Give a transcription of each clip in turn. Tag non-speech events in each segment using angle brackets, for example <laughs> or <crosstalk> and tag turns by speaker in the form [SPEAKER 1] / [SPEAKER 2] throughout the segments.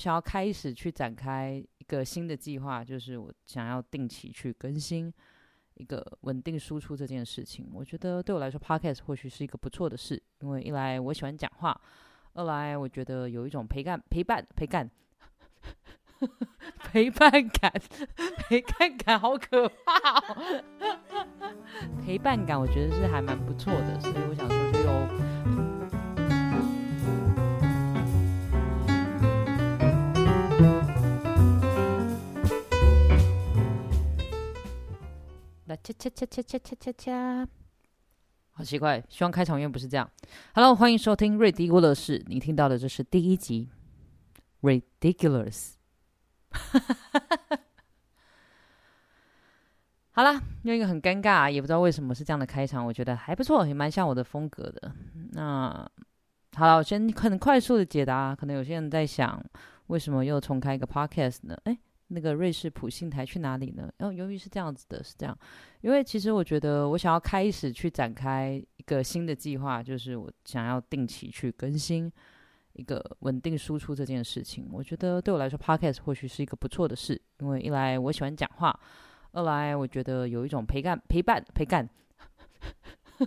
[SPEAKER 1] 想要开始去展开一个新的计划，就是我想要定期去更新一个稳定输出这件事情。我觉得对我来说，podcast 或许是一个不错的事，因为一来我喜欢讲话，二来我觉得有一种陪伴、陪伴、陪 <laughs> 伴、<laughs> <laughs> 陪伴感、陪伴感，好可怕哦！陪伴感，我觉得是还蛮不错的，所以我想说就有。啦恰恰恰恰恰恰恰恰，好奇怪，希望开场音乐不是这样。Hello，欢迎收听瑞迪沃乐士，你听到的这是第一集，Ridiculous。<laughs> 好啦，用一个很尴尬，也不知道为什么是这样的开场，我觉得还不错，也蛮像我的风格的。那好了，我先很快速的解答，可能有些人在想，为什么又重开一个 podcast 呢？哎，那个瑞士普信台去哪里呢？然后由于是这样子的，是这样，因为其实我觉得我想要开始去展开一个新的计划，就是我想要定期去更新一个稳定输出这件事情。我觉得对我来说，podcast 或许是一个不错的事，因为一来我喜欢讲话，二来我觉得有一种陪伴、陪伴、陪伴。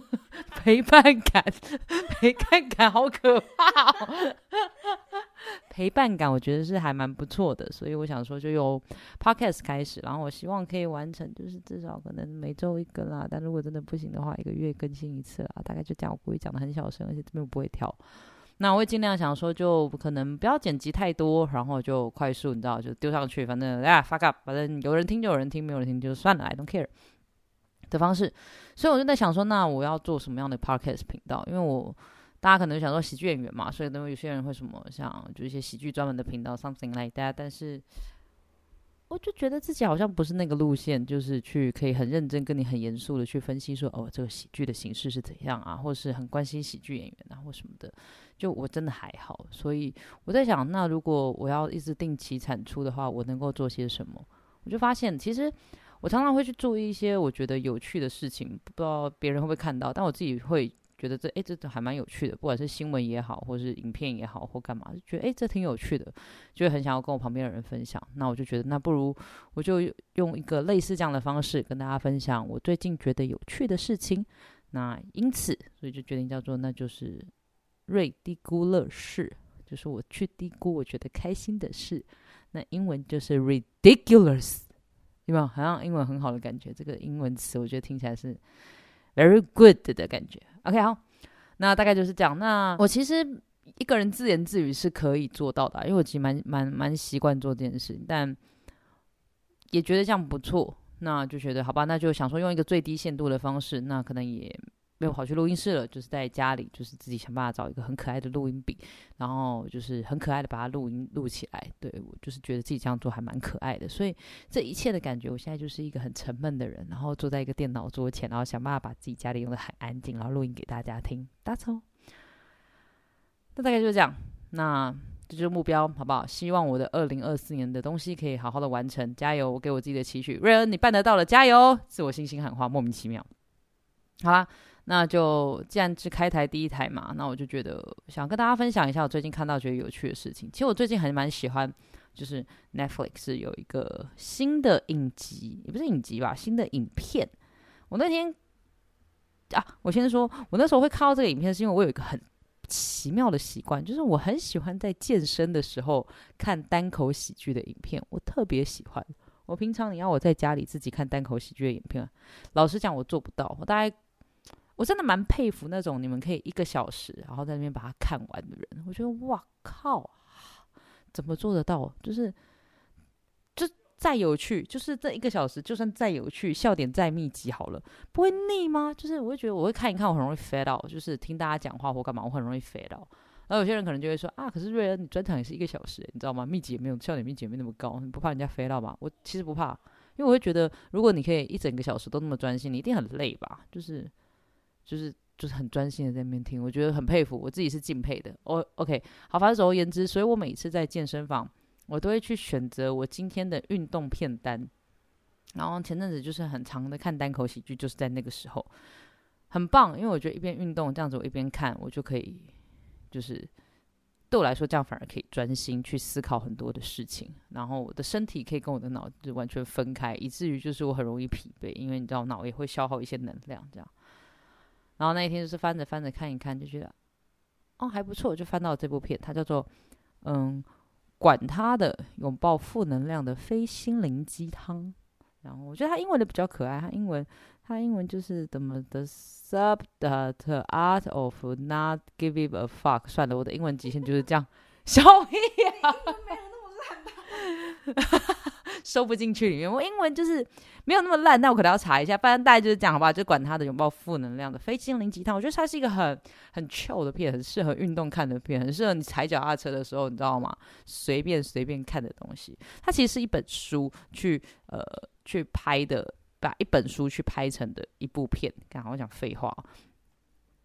[SPEAKER 1] <laughs> 陪伴感，<laughs> 陪伴感，好可怕哦！<laughs> 陪伴感，我觉得是还蛮不错的，所以我想说，就由 podcast 开始，然后我希望可以完成，就是至少可能每周一更啦。但如果真的不行的话，一个月更新一次啦，大概就这样。我故意讲的很小声，而且这边不会跳。那我会尽量想说，就可能不要剪辑太多，然后就快速，你知道，就丢上去，反正啊，fuck up，反正有人听就有人听，没有人听就算了，I don't care。的方式，所以我就在想说，那我要做什么样的 podcast 频道？因为我大家可能想说喜剧演员嘛，所以等有些人会什么像就一些喜剧专门的频道，something like that。但是我就觉得自己好像不是那个路线，就是去可以很认真跟你很严肃的去分析说，哦，这个喜剧的形式是怎样啊，或是很关心喜剧演员啊或什么的。就我真的还好，所以我在想，那如果我要一直定期产出的话，我能够做些什么？我就发现其实。我常常会去做一些我觉得有趣的事情，不知道别人会不会看到，但我自己会觉得这诶，这还蛮有趣的，不管是新闻也好，或是影片也好，或干嘛，就觉得诶，这挺有趣的，就会很想要跟我旁边的人分享。那我就觉得，那不如我就用一个类似这样的方式跟大家分享我最近觉得有趣的事情。那因此，所以就决定叫做那就是瑞低估乐事，就是我去低估我觉得开心的事。那英文就是 ridiculous。有没有好像英文很好的感觉？这个英文词我觉得听起来是 very good 的感觉。OK，好，那大概就是这样。那我其实一个人自言自语是可以做到的，因为我其实蛮蛮蛮习惯做这件事，但也觉得这样不错。那就觉得好吧，那就想说用一个最低限度的方式，那可能也。没有跑去录音室了，就是在家里，就是自己想办法找一个很可爱的录音笔，然后就是很可爱的把它录音录起来。对我就是觉得自己这样做还蛮可爱的，所以这一切的感觉，我现在就是一个很沉闷的人，然后坐在一个电脑桌前，然后想办法把自己家里用的很安静，然后录音给大家听。大错，那大概就是这样，那这就是目标，好不好？希望我的二零二四年的东西可以好好的完成，加油！我给我自己的期许，瑞恩，你办得到了，加油！自我信心喊话，莫名其妙。好啦。那就既然是开台第一台嘛，那我就觉得想跟大家分享一下我最近看到觉得有趣的事情。其实我最近还蛮喜欢，就是 Netflix 有一个新的影集，也不是影集吧，新的影片。我那天啊，我先说，我那时候会看到这个影片，是因为我有一个很奇妙的习惯，就是我很喜欢在健身的时候看单口喜剧的影片，我特别喜欢。我平常你要我在家里自己看单口喜剧的影片，老实讲我做不到，我大概。我真的蛮佩服那种你们可以一个小时，然后在那边把它看完的人。我觉得哇靠，怎么做得到？就是就再有趣，就是这一个小时，就算再有趣，笑点再密集，好了，不会腻吗？就是我会觉得我会看一看，我很容易 fade out，就是听大家讲话或干嘛，我很容易 fade out。然后有些人可能就会说啊，可是瑞恩你专场也是一个小时，你知道吗？密集也没有，笑点密集也没那么高，你不怕人家 fade out 吗？我其实不怕，因为我会觉得，如果你可以一整个小时都那么专心，你一定很累吧？就是。就是就是很专心的在那边听，我觉得很佩服，我自己是敬佩的。哦，OK，好，反正总而言之，所以我每次在健身房，我都会去选择我今天的运动片单。然后前阵子就是很长的看单口喜剧，就是在那个时候，很棒，因为我觉得一边运动这样子，我一边看，我就可以就是对我来说，这样反而可以专心去思考很多的事情，然后我的身体可以跟我的脑子完全分开，以至于就是我很容易疲惫，因为你知道脑也会消耗一些能量，这样。然后那一天就是翻着翻着看一看，就觉得哦还不错，就翻到这部片，它叫做嗯，管他的，拥抱负能量的非心灵鸡汤。然后我觉得它英文的比较可爱，它英文它英文就是怎么的 sub the art of not giving a fuck。算了，我的英文极限就是这样，<laughs> 小屁呀，
[SPEAKER 2] 没有那么烂吧？<laughs>
[SPEAKER 1] 收不进去里面。我英文就是没有那么烂，那我可能要查一下。不然大概就是讲，好吧？就管他的拥抱负能量的非心灵鸡汤。我觉得它是一个很很 chill 的片，很适合运动看的片，很适合你踩脚踏车的时候，你知道吗？随便随便看的东西。它其实是一本书，去呃去拍的，把一本书去拍成的一部片。刚好我讲废话。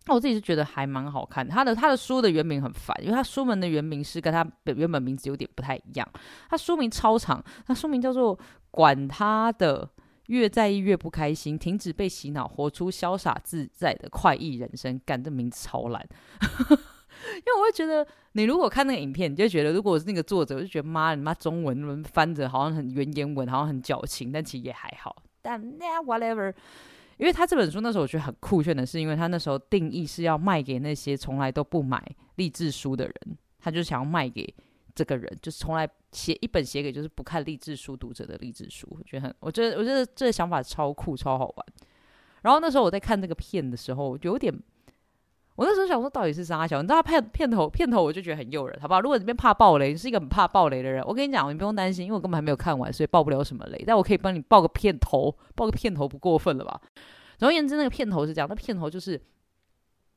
[SPEAKER 1] 那我自己是觉得还蛮好看的。他的他的书的原名很烦，因为他书名的原名是跟他的原本名字有点不太一样。他书名超长，他书名叫做《管他的，越在意越不开心，停止被洗脑，活出潇洒自在的快意人生》。干，这名字超烂。<laughs> 因为我会觉得，你如果看那个影片，你就觉得，如果是那个作者，我就觉得妈，你妈中文翻着好像很原言文，好像很矫情，但其实也还好。但那 whatever。因为他这本书那时候我觉得很酷炫的是，因为他那时候定义是要卖给那些从来都不买励志书的人，他就想要卖给这个人，就是从来写一本写给就是不看励志书读者的励志书，我觉得很，我觉得我觉得这个想法超酷超好玩。然后那时候我在看这个片的时候，就有点，我那时候想说到底是啥小，你知道片片头片头我就觉得很诱人，好不好？如果你边怕暴雷，你是一个很怕暴雷的人，我跟你讲，你不用担心，因为我根本还没有看完，所以爆不了什么雷。但我可以帮你爆个片头，爆个片头不过分了吧？总而言之，那个片头是这样，那片头就是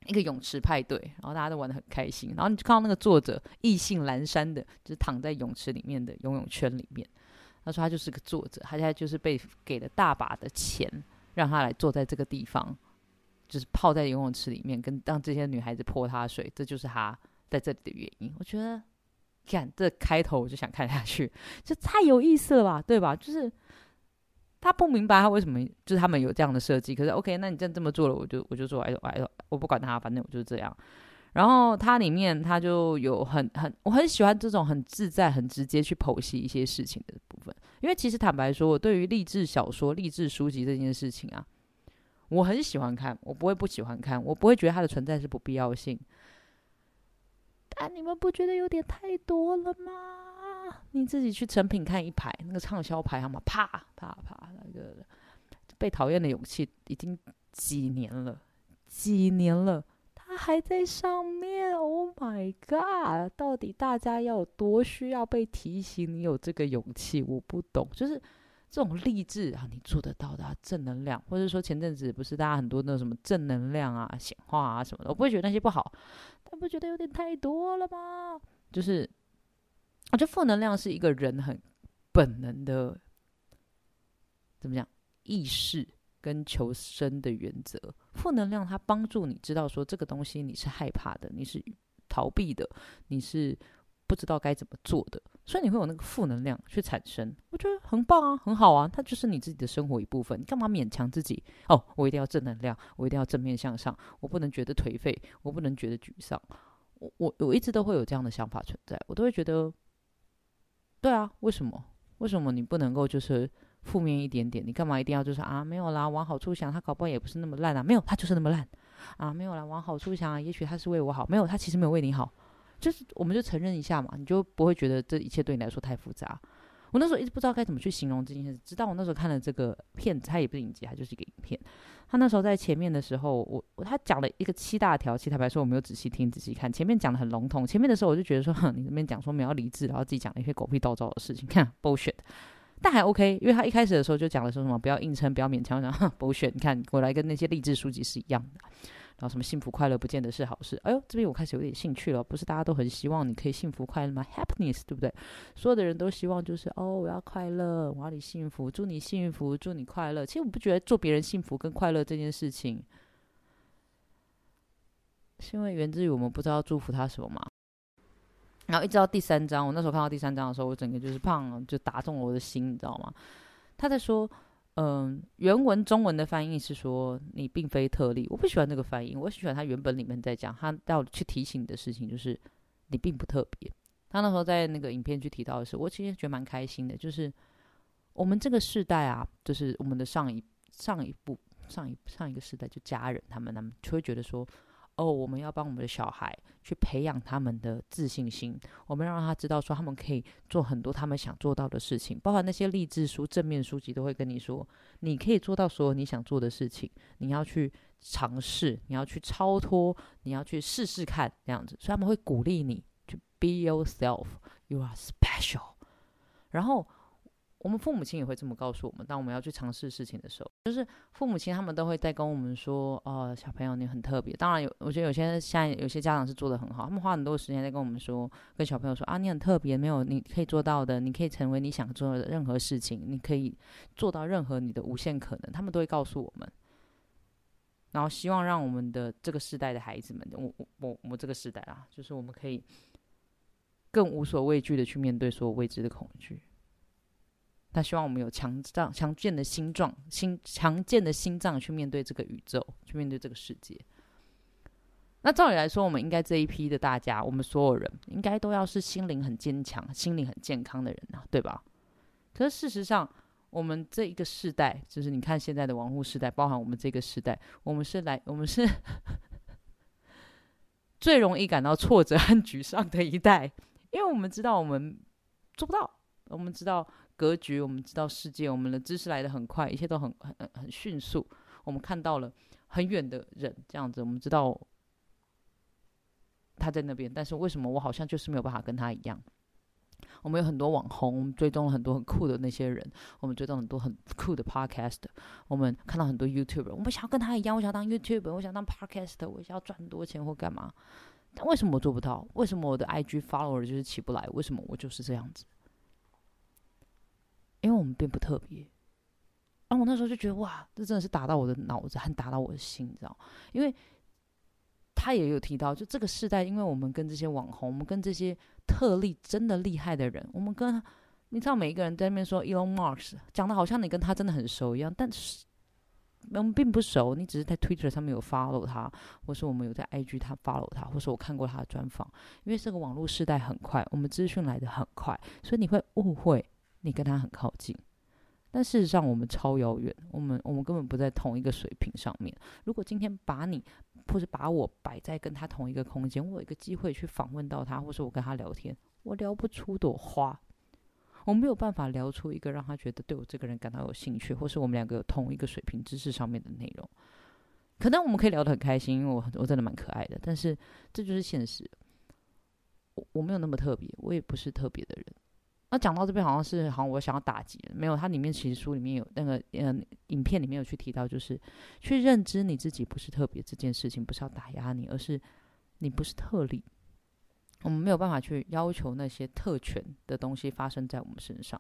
[SPEAKER 1] 一个泳池派对，然后大家都玩的很开心，然后你就看到那个作者意兴阑珊的，就是躺在泳池里面的游泳圈里面。他说他就是个作者，他现在就是被给了大把的钱，让他来坐在这个地方，就是泡在游泳池里面，跟让这些女孩子泼他水，这就是他在这里的原因。我觉得，看这开头我就想看下去，这太有意思了吧，对吧？就是。他不明白他为什么就是他们有这样的设计，可是 OK，那你真这么做了，我就我就说哎哎，我不管他，反正我就是这样。然后它里面它就有很很我很喜欢这种很自在、很直接去剖析一些事情的部分，因为其实坦白说，我对于励志小说、励志书籍这件事情啊，我很喜欢看，我不会不喜欢看，我不会觉得它的存在是不必要性。但你们不觉得有点太多了吗？你自己去成品看一排那个畅销排行榜，啪啪啪，那个被讨厌的勇气已经几年了，几年了，它还在上面。Oh my god！到底大家要有多需要被提醒？你有这个勇气，我不懂。就是这种励志啊，你做得到的正能量，或者说前阵子不是大家很多那种什么正能量啊、显化啊什么的，我不会觉得那些不好，但不觉得有点太多了吗？就是。我觉得负能量是一个人很本能的，怎么讲？意识跟求生的原则。负能量它帮助你知道说这个东西你是害怕的，你是逃避的，你是不知道该怎么做的，所以你会有那个负能量去产生。我觉得很棒啊，很好啊，它就是你自己的生活一部分。你干嘛勉强自己？哦，我一定要正能量，我一定要正面向上，我不能觉得颓废，我不能觉得沮丧。我我我一直都会有这样的想法存在，我都会觉得。对啊，为什么？为什么你不能够就是负面一点点？你干嘛一定要就是啊？没有啦，往好处想，他搞不好也不是那么烂啊。没有，他就是那么烂啊。没有啦，往好处想，啊，也许他是为我好。没有，他其实没有为你好。就是我们就承认一下嘛，你就不会觉得这一切对你来说太复杂。我那时候一直不知道该怎么去形容这件事，直到我那时候看了这个片子，它也不是影集，它就是一个影片。他那时候在前面的时候，我他讲了一个七大条，其实坦白说我没有仔细听、仔细看。前面讲的很笼统，前面的时候我就觉得说，哼，你那边讲说没有理智，然后自己讲了一些狗屁倒灶的事情，看 bullshit。但还 OK，因为他一开始的时候就讲了说什么不要硬撑，不要勉强，然后 bullshit。你看我来跟那些励志书籍是一样的。然后什么幸福快乐不见得是好事。哎呦，这边我开始有点兴趣了。不是大家都很希望你可以幸福快乐吗？Happiness，对不对？所有的人都希望就是哦，我要快乐，我要你幸福，祝你幸福，祝你快乐。其实我不觉得做别人幸福跟快乐这件事情，是因为源自于我们不知道祝福他什么嘛。然后一直到第三章，我那时候看到第三章的时候，我整个就是胖，就打中了我的心，你知道吗？他在说。嗯，原文中文的翻译是说你并非特例，我不喜欢那个翻译，我喜欢他原本里面在讲他要去提醒你的事情，就是你并不特别。他那时候在那个影片去提到的是，我其实觉得蛮开心的，就是我们这个世代啊，就是我们的上一上一部上一上一个世代，就家人他们他们就会觉得说。哦，我们要帮我们的小孩去培养他们的自信心。我们让他知道说，他们可以做很多他们想做到的事情，包括那些励志书、正面书籍都会跟你说，你可以做到所有你想做的事情。你要去尝试，你要去超脱，你要去试试看这样子。所以他们会鼓励你去 be yourself，you are special。然后。我们父母亲也会这么告诉我们，当我们要去尝试事情的时候，就是父母亲他们都会在跟我们说：“哦，小朋友你很特别。”当然有，我觉得有些现在有些家长是做的很好，他们花很多时间在跟我们说，跟小朋友说：“啊，你很特别，没有你可以做到的，你可以成为你想做的任何事情，你可以做到任何你的无限可能。”他们都会告诉我们，然后希望让我们的这个时代的孩子们，我我我我这个时代啊，就是我们可以更无所畏惧的去面对所有未知的恐惧。他希望我们有强壮、强健的心脏、心强健的心脏去面对这个宇宙，去面对这个世界。那照理来说，我们应该这一批的大家，我们所有人应该都要是心灵很坚强、心灵很健康的人啊，对吧？可是事实上，我们这一个世代，就是你看现在的网络时代，包含我们这个时代，我们是来，我们是 <laughs> 最容易感到挫折和沮丧的一代，因为我们知道我们做不到，我们知道。格局，我们知道世界，我们的知识来的很快，一切都很很很迅速。我们看到了很远的人，这样子，我们知道他在那边，但是为什么我好像就是没有办法跟他一样？我们有很多网红，我们追踪了很多很酷的那些人，我们追踪很多很酷的 podcast，我们看到很多 YouTuber，我们想要跟他一样，我想当 YouTuber，我想当 podcast，我想要赚很多钱或干嘛？但为什么我做不到？为什么我的 IG follower 就是起不来？为什么我就是这样子？因为我们并不特别，然后我那时候就觉得哇，这真的是打到我的脑子，很打到我的心，你知道？因为他也有提到，就这个时代，因为我们跟这些网红，我们跟这些特例真的厉害的人，我们跟你知道，每一个人在那边说 Elon Musk，讲的好像你跟他真的很熟一样，但是我们并不熟，你只是在 Twitter 上面有 follow 他，或是我们有在 IG 他 follow 他，或是我看过他的专访。因为这个网络时代很快，我们资讯来的很快，所以你会误会。你跟他很靠近，但事实上我们超遥远，我们我们根本不在同一个水平上面。如果今天把你或者把我摆在跟他同一个空间，我有一个机会去访问到他，或是我跟他聊天，我聊不出朵花，我没有办法聊出一个让他觉得对我这个人感到有兴趣，或是我们两个有同一个水平知识上面的内容。可能我们可以聊得很开心，因为我我真的蛮可爱的，但是这就是现实。我我没有那么特别，我也不是特别的人。那讲到这边，好像是好像我想要打击，没有，它里面其实书里面有那个嗯，影片里面有去提到，就是去认知你自己不是特别这件事情，不是要打压你，而是你不是特例。我们没有办法去要求那些特权的东西发生在我们身上。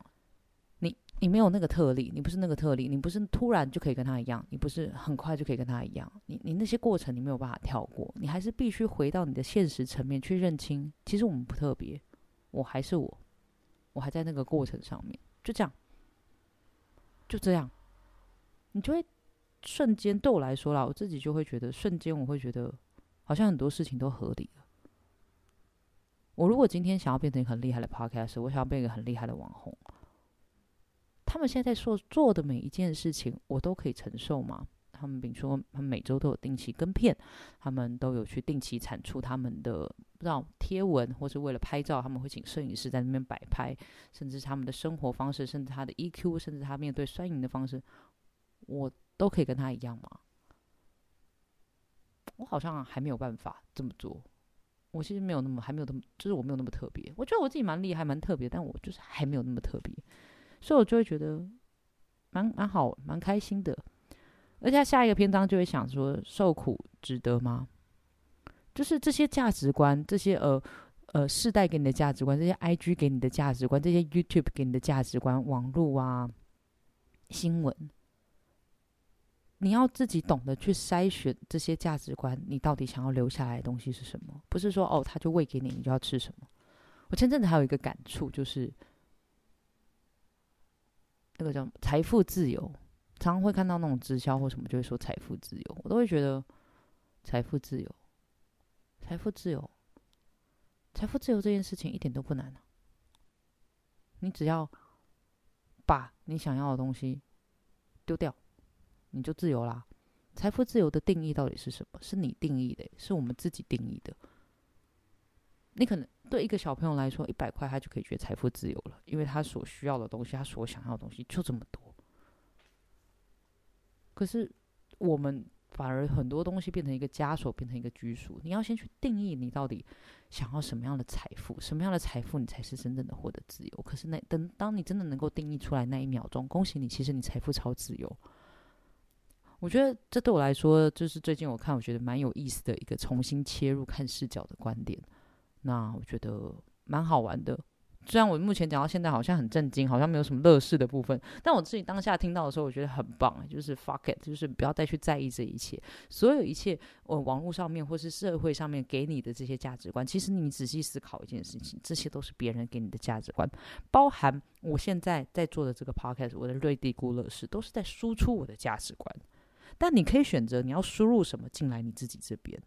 [SPEAKER 1] 你你没有那个特例，你不是那个特例，你不是突然就可以跟他一样，你不是很快就可以跟他一样。你你那些过程你没有办法跳过，你还是必须回到你的现实层面去认清，其实我们不特别，我还是我。我还在那个过程上面，就这样，就这样，你就会瞬间对我来说啦，我自己就会觉得瞬间，我会觉得好像很多事情都合理了。我如果今天想要变成一个很厉害的 podcast，我想要变一个很厉害的网红，他们现在做做的每一件事情，我都可以承受吗？他们比如说，他们每周都有定期跟片，他们都有去定期产出他们的不知道贴文，或是为了拍照，他们会请摄影师在那边摆拍，甚至他们的生活方式，甚至他的 EQ，甚至他面对酸赢的方式，我都可以跟他一样吗？我好像还没有办法这么做。我其实没有那么，还没有那么，就是我没有那么特别。我觉得我自己蛮厉害，蛮特别，但我就是还没有那么特别，所以我就会觉得蛮蛮好，蛮开心的。而且下一个篇章就会想说，受苦值得吗？就是这些价值观，这些呃呃世代给你的价值观，这些 IG 给你的价值观，这些 YouTube 给你的价值观，网络啊新闻，你要自己懂得去筛选这些价值观，你到底想要留下来的东西是什么？不是说哦，他就喂给你，你就要吃什么。我前阵子还有一个感触，就是那个叫财富自由。常常会看到那种直销或什么，就会说财富自由，我都会觉得财富自由，财富自由，财富自由这件事情一点都不难，你只要把你想要的东西丢掉，你就自由啦。财富自由的定义到底是什么？是你定义的，是我们自己定义的。你可能对一个小朋友来说，一百块他就可以觉得财富自由了，因为他所需要的东西，他所想要的东西就这么多。可是我们反而很多东西变成一个枷锁，变成一个拘束。你要先去定义你到底想要什么样的财富，什么样的财富你才是真正的获得自由。可是那等当你真的能够定义出来那一秒钟，恭喜你，其实你财富超自由。我觉得这对我来说，就是最近我看我觉得蛮有意思的一个重新切入看视角的观点。那我觉得蛮好玩的。虽然我目前讲到现在好像很震惊，好像没有什么乐事的部分，但我自己当下听到的时候，我觉得很棒，就是 fuck it，就是不要再去在意这一切，所有一切，我网络上面或是社会上面给你的这些价值观，其实你仔细思考一件事情，这些都是别人给你的价值观，包含我现在在做的这个 podcast，我的瑞地孤乐事，都是在输出我的价值观。但你可以选择你要输入什么进来你自己这边，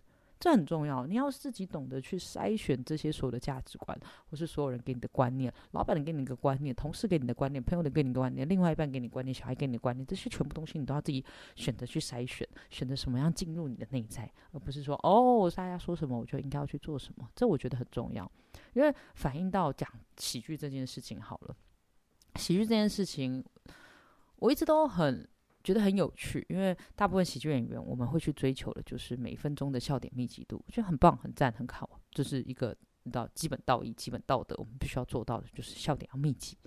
[SPEAKER 1] 这很重要。你要自己懂得去筛选这些所有的价值观，或是所有人给你的观念，老板给你一个观念，同事给你的观念，朋友的给你的观念，另外一半给你观念，小孩给你的观念，这些全部东西你都要自己选择去筛选，选择什么样进入你的内在，而不是说哦大家说什么我就应该要去做什么。这我觉得很重要，因为反映到讲喜剧这件事情好了，喜剧这件事情我一直都很。觉得很有趣，因为大部分喜剧演员我们会去追求的就是每分钟的笑点密集度，我觉得很棒、很赞、很好，这是一个你知道基本道义、基本道德，我们必须要做到的，就是笑点要密集。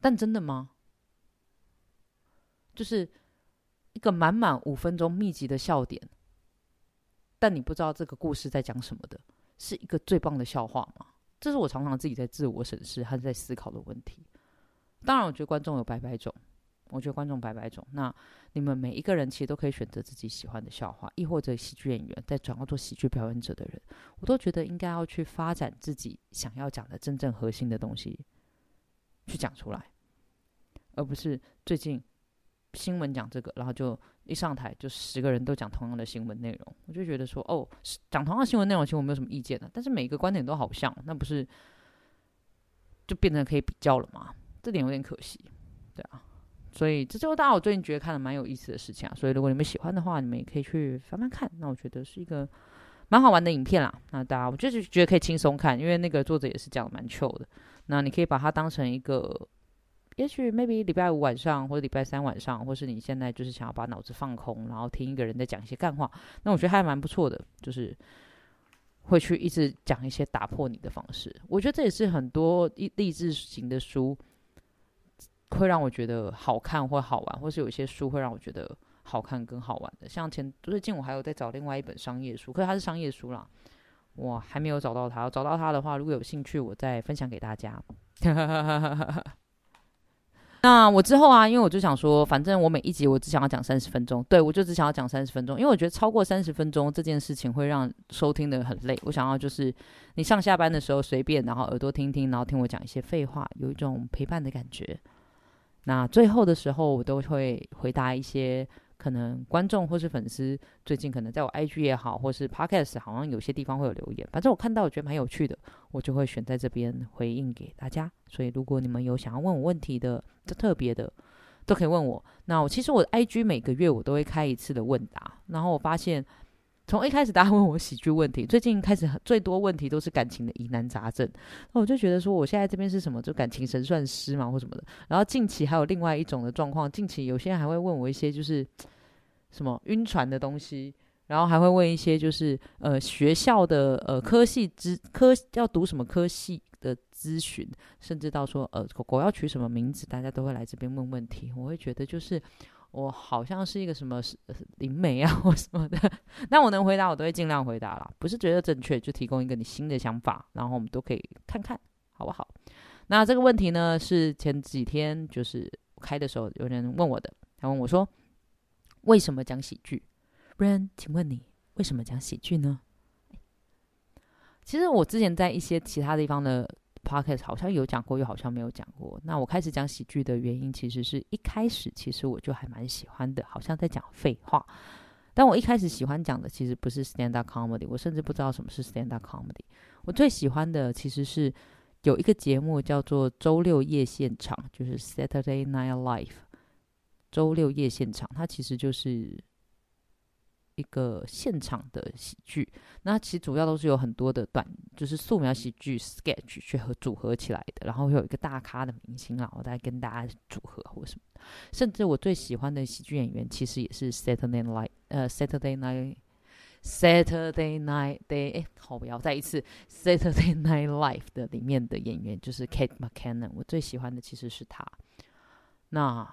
[SPEAKER 1] 但真的吗？就是一个满满五分钟密集的笑点，但你不知道这个故事在讲什么的，是一个最棒的笑话吗？这是我常常自己在自我审视和在思考的问题。当然，我觉得观众有百百种。我觉得观众百百种，那你们每一个人其实都可以选择自己喜欢的笑话，亦或者喜剧演员在转要做喜剧表演者的人，我都觉得应该要去发展自己想要讲的真正核心的东西，去讲出来，而不是最近新闻讲这个，然后就一上台就十个人都讲同样的新闻内容，我就觉得说哦，讲同样的新闻内容其实我没有什么意见的，但是每一个观点都好像，那不是就变成可以比较了吗？这点有点可惜，对啊。所以这就是大家我最近觉得看的蛮有意思的事情啊。所以如果你们喜欢的话，你们也可以去翻翻看。那我觉得是一个蛮好玩的影片啦。那大家我就是觉得可以轻松看，因为那个作者也是讲的蛮 chill 的。那你可以把它当成一个，也许 maybe 礼拜五晚上或者礼拜三晚上，或是你现在就是想要把脑子放空，然后听一个人在讲一些干话，那我觉得还蛮不错的。就是会去一直讲一些打破你的方式。我觉得这也是很多励志型的书。会让我觉得好看或好玩，或是有一些书会让我觉得好看跟好玩的。像前最近我还有在找另外一本商业书，可是它是商业书啦，我还没有找到它。找到它的话，如果有兴趣，我再分享给大家。<laughs> 那我之后啊，因为我就想说，反正我每一集我只想要讲三十分钟，对我就只想要讲三十分钟，因为我觉得超过三十分钟这件事情会让收听的很累。我想要就是你上下班的时候随便，然后耳朵听听，然后听我讲一些废话，有一种陪伴的感觉。那最后的时候，我都会回答一些可能观众或是粉丝最近可能在我 IG 也好，或是 Podcast 好像有些地方会有留言，反正我看到我觉得蛮有趣的，我就会选在这边回应给大家。所以如果你们有想要问我问题的，就特别的都可以问我。那我其实我 IG 每个月我都会开一次的问答，然后我发现。从一开始大家问我喜剧问题，最近开始最多问题都是感情的疑难杂症，那我就觉得说我现在这边是什么，就感情神算师嘛或什么的。然后近期还有另外一种的状况，近期有些人还会问我一些就是什么晕船的东西，然后还会问一些就是呃学校的呃科系之科要读什么科系的咨询，甚至到说呃狗狗要取什么名字，大家都会来这边问问题。我会觉得就是。我好像是一个什么灵媒啊，或什么的，那我能回答，我都会尽量回答啦。不是觉得正确，就提供一个你新的想法，然后我们都可以看看，好不好？那这个问题呢，是前几天就是开的时候有人问我的，他问我说：“为什么讲喜剧？”不然，请问你为什么讲喜剧呢？其实我之前在一些其他地方的。Podcast 好像有讲过，又好像没有讲过。那我开始讲喜剧的原因，其实是一开始其实我就还蛮喜欢的，好像在讲废话。但我一开始喜欢讲的其实不是 stand up comedy，我甚至不知道什么是 stand up comedy。我最喜欢的其实是有一个节目叫做周六夜现场，就是 Saturday Night Live。周六夜现场，它其实就是一个现场的喜剧。那其实主要都是有很多的短，就是素描喜剧 sketch 去和组合起来的，然后有一个大咖的明星啊，我再跟大家组合或什么。甚至我最喜欢的喜剧演员，其实也是 Saturday Night 呃 Saturday Night Saturday Night Day 哎，好不要再一次 Saturday Night Live 的里面的演员就是 Kate McKinnon，我最喜欢的其实是他。那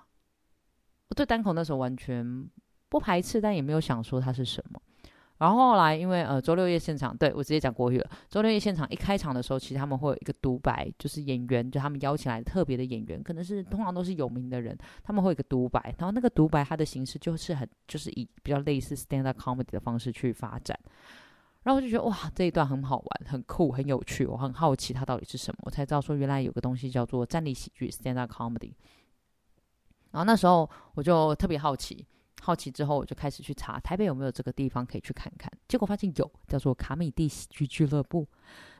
[SPEAKER 1] 我对单口那时候完全不排斥，但也没有想说它是什么。然后后来，因为呃周六夜现场，对我直接讲国语了。周六夜现场一开场的时候，其实他们会有一个独白，就是演员就他们邀请来特别的演员，可能是通常都是有名的人，他们会有一个独白。然后那个独白它的形式就是很就是以比较类似 stand up comedy 的方式去发展。然后我就觉得哇，这一段很好玩，很酷，很有趣。我很好奇它到底是什么，我才知道说原来有个东西叫做站立喜剧 stand up comedy。然后那时候我就特别好奇，好奇之后我就开始去查台北有没有这个地方可以去看看。结果发现有，叫做卡米蒂喜剧俱乐部。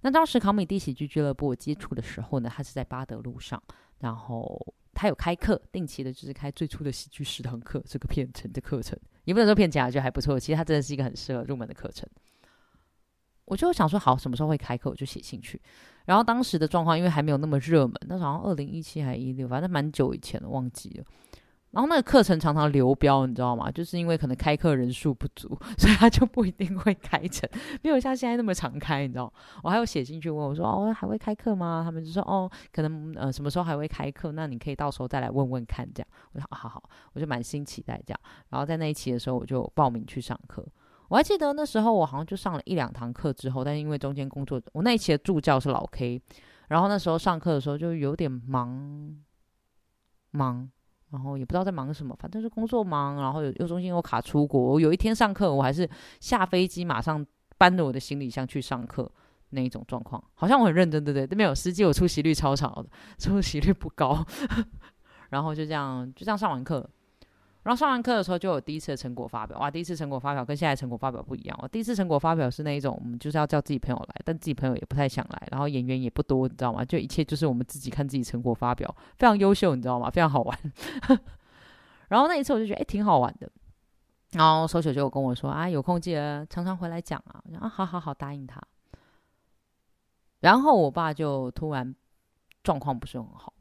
[SPEAKER 1] 那当时卡米蒂喜剧俱乐部我接触的时候呢，它是在巴德路上，然后它有开课，定期的就是开最初的喜剧十堂课这个片程的课程，也不能说片假，就还不错。其实它真的是一个很适合入门的课程。我就想说好，什么时候会开课，我就写进去。然后当时的状况，因为还没有那么热门，那好像二零一七还一六，反正蛮久以前了，忘记了。然后那个课程常常流标，你知道吗？就是因为可能开课人数不足，所以他就不一定会开成，没有像现在那么常开，你知道？我还有写进去问我说：“哦，还会开课吗？”他们就说：“哦，可能呃什么时候还会开课？那你可以到时候再来问问看。”这样，我说：“好好，我就满心期待这样。”然后在那一期的时候，我就报名去上课。我还记得那时候我好像就上了一两堂课之后，但是因为中间工作，我那一期的助教是老 K，然后那时候上课的时候就有点忙，忙，然后也不知道在忙什么，反正是工作忙，然后有又中心又卡出国。我有一天上课，我还是下飞机马上搬着我的行李箱去上课那一种状况，好像我很认真，对不对？都没有，实际我出席率超少的，出席率不高，<laughs> 然后就这样就这样上完课。然后上完课的时候，就有第一次的成果发表。哇，第一次成果发表跟现在成果发表不一样。我第一次成果发表是那一种，我们就是要叫自己朋友来，但自己朋友也不太想来，然后演员也不多，你知道吗？就一切就是我们自己看自己成果发表，非常优秀，你知道吗？非常好玩。<laughs> 然后那一次我就觉得，哎，挺好玩的。然后收球就跟我说，啊，有空记得常常回来讲啊。啊，好好好，答应他。然后我爸就突然状况不是很好，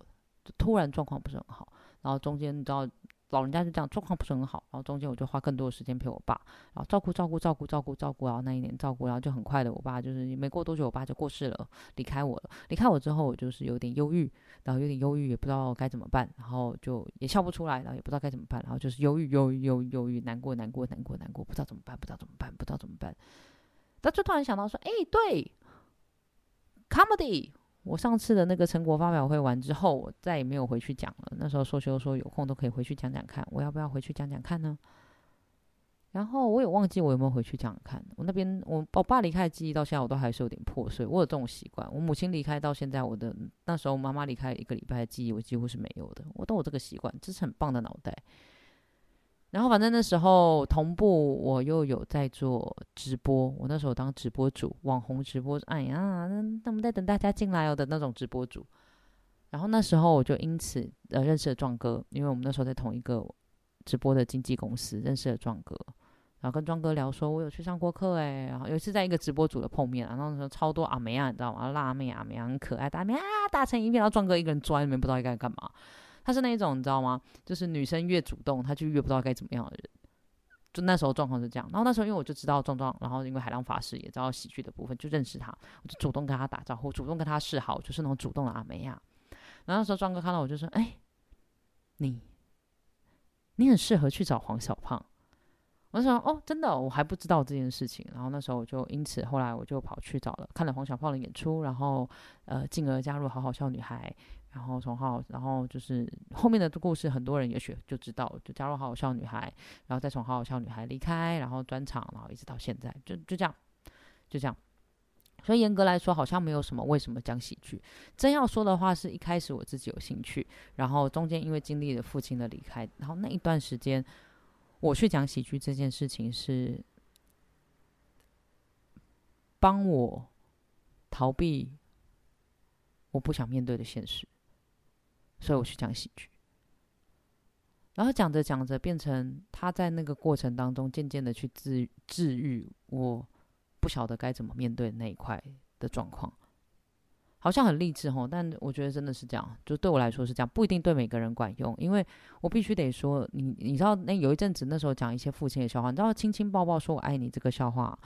[SPEAKER 1] 突然状况不是很好。然后中间你知道。老人家就这样，状况不是很好，然后中间我就花更多的时间陪我爸，然后照顾照顾照顾照顾照顾，然后那一年照顾，然后就很快的，我爸就是没过多久，我爸就过世了，离开我了。离开我之后，我就是有点忧郁，然后有点忧郁，也不知道该怎么办，然后就也笑不出来，然后也不知道该怎么办，然后就是忧郁忧郁忧郁忧郁，难过难过难过难过，不知道怎么办，不知道怎么办，不知道怎么办。他就突然想到说，哎，对，comedy。我上次的那个成果发表会完之后，我再也没有回去讲了。那时候说修说有空都可以回去讲讲看，我要不要回去讲讲看呢？然后我也忘记我有没有回去讲看。我那边我我爸离开的记忆到现在我都还是有点破碎。我有这种习惯，我母亲离开到现在，我的那时候妈妈离开一个礼拜的记忆我几乎是没有的。我都有这个习惯，这是很棒的脑袋。然后反正那时候同步我又有在做直播，我那时候当直播主，网红直播，哎呀，那那我们在等大家进来哦的那种直播主。然后那时候我就因此呃认识了壮哥，因为我们那时候在同一个直播的经纪公司认识了壮哥，然后跟壮哥聊说，我有去上过课哎，然后有一次在一个直播组的碰面，然后那时候超多阿梅啊，你知道吗？辣妹阿梅啊，很可爱，大妹啊大成一片，然后壮哥一个人坐在那边不知道该干嘛。他是那一种，你知道吗？就是女生越主动，他就越不知道该怎么样的人。就那时候状况是这样。然后那时候因为我就知道壮壮，然后因为海浪法师也知道喜剧的部分，就认识他，我就主动跟他打招呼，主动跟他示好，就是那种主动的阿梅亚。然后那时候壮哥看到我就说：“哎，你，你很适合去找黄小胖。”我说：“哦，真的，我还不知道这件事情。”然后那时候我就因此后来我就跑去找了，看了黄小胖的演出，然后呃，进而加入好好笑女孩。然后从好，然后就是后面的故事，很多人也许就知道，就加入好好笑女孩，然后再从好好笑女孩离开，然后专场，然后一直到现在，就就这样，就这样。所以严格来说，好像没有什么为什么讲喜剧。真要说的话，是一开始我自己有兴趣，然后中间因为经历了父亲的离开，然后那一段时间，我去讲喜剧这件事情是帮我逃避我不想面对的现实，所以我去讲喜剧。然后讲着讲着，变成他在那个过程当中渐渐的去治治愈我不晓得该怎么面对那一块的状况。好像很励志吼，但我觉得真的是这样，就对我来说是这样，不一定对每个人管用。因为我必须得说，你你知道，那有一阵子那时候讲一些父亲的笑话，你知道“亲亲抱抱说我爱你”这个笑话，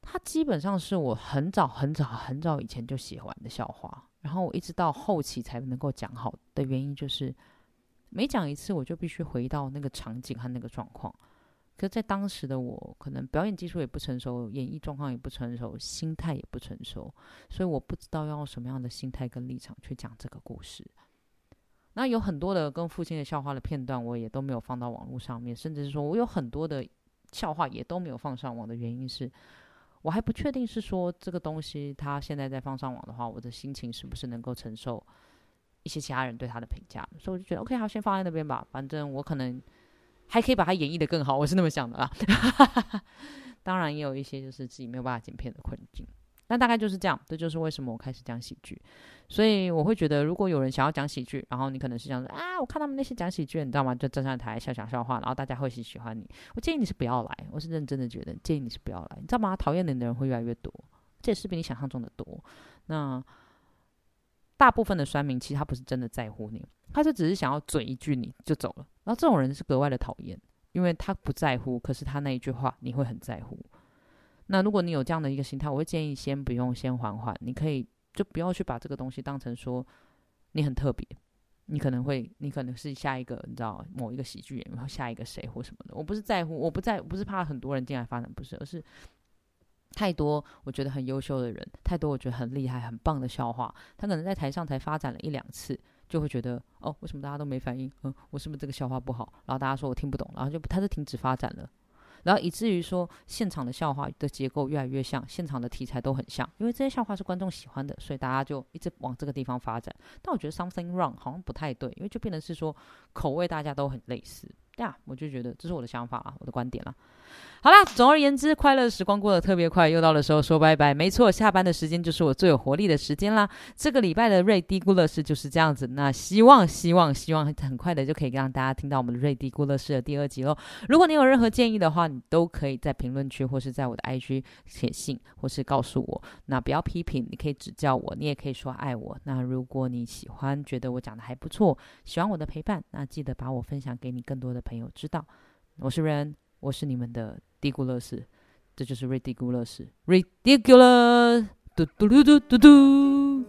[SPEAKER 1] 它基本上是我很早很早很早以前就写完的笑话，然后我一直到后期才能够讲好的原因，就是每讲一次我就必须回到那个场景和那个状况。可是在当时的我，可能表演技术也不成熟，演绎状况也不成熟，心态也不成熟，所以我不知道要用什么样的心态跟立场去讲这个故事。那有很多的跟父亲的笑话的片段，我也都没有放到网络上面，甚至是说我有很多的笑话也都没有放上网的原因是，我还不确定是说这个东西他现在在放上网的话，我的心情是不是能够承受一些其他人对他的评价，所以我就觉得 OK，好，先放在那边吧，反正我可能。还可以把它演绎的更好，我是那么想的啊。<laughs> 当然也有一些就是自己没有办法剪片的困境，那大概就是这样。这就是为什么我开始讲喜剧。所以我会觉得，如果有人想要讲喜剧，然后你可能是想说啊，我看他们那些讲喜剧，你知道吗？就站上台笑讲笑话，然后大家会喜喜欢你。我建议你是不要来，我是认真的觉得建议你是不要来，你知道吗？讨厌你的人会越来越多，这也是比你想象中的多。那大部分的酸民其实他不是真的在乎你。他就只是想要嘴一句你就走了，然后这种人是格外的讨厌，因为他不在乎，可是他那一句话你会很在乎。那如果你有这样的一个心态，我会建议先不用，先缓缓，你可以就不要去把这个东西当成说你很特别，你可能会，你可能是下一个，你知道某一个喜剧演员，下一个谁或什么的。我不是在乎，我不在，不是怕很多人进来发展，不是，而是太多我觉得很优秀的人，太多我觉得很厉害、很棒的笑话，他可能在台上才发展了一两次。就会觉得哦，为什么大家都没反应？嗯，我是不是这个笑话不好？然后大家说我听不懂，然后就他就停止发展了，然后以至于说现场的笑话的结构越来越像，现场的题材都很像，因为这些笑话是观众喜欢的，所以大家就一直往这个地方发展。但我觉得 something wrong 好像不太对，因为就变成是说口味大家都很类似。对啊，我就觉得这是我的想法啊，我的观点了。好啦，总而言之，快乐时光过得特别快，又到了时候说拜拜。没错，下班的时间就是我最有活力的时间啦。这个礼拜的瑞迪咕乐事就是这样子。那希望希望希望很快的就可以让大家听到我们的瑞迪咕乐事的第二集喽。如果你有任何建议的话，你都可以在评论区或是在我的 IG 写信，或是告诉我。那不要批评，你可以指教我，你也可以说爱我。那如果你喜欢，觉得我讲的还不错，喜欢我的陪伴，那记得把我分享给你更多的朋友知道。我是瑞安我是你们的。低谷乐师，这就是 ridiculous，ridiculous，嘟嘟嘟嘟嘟嘟。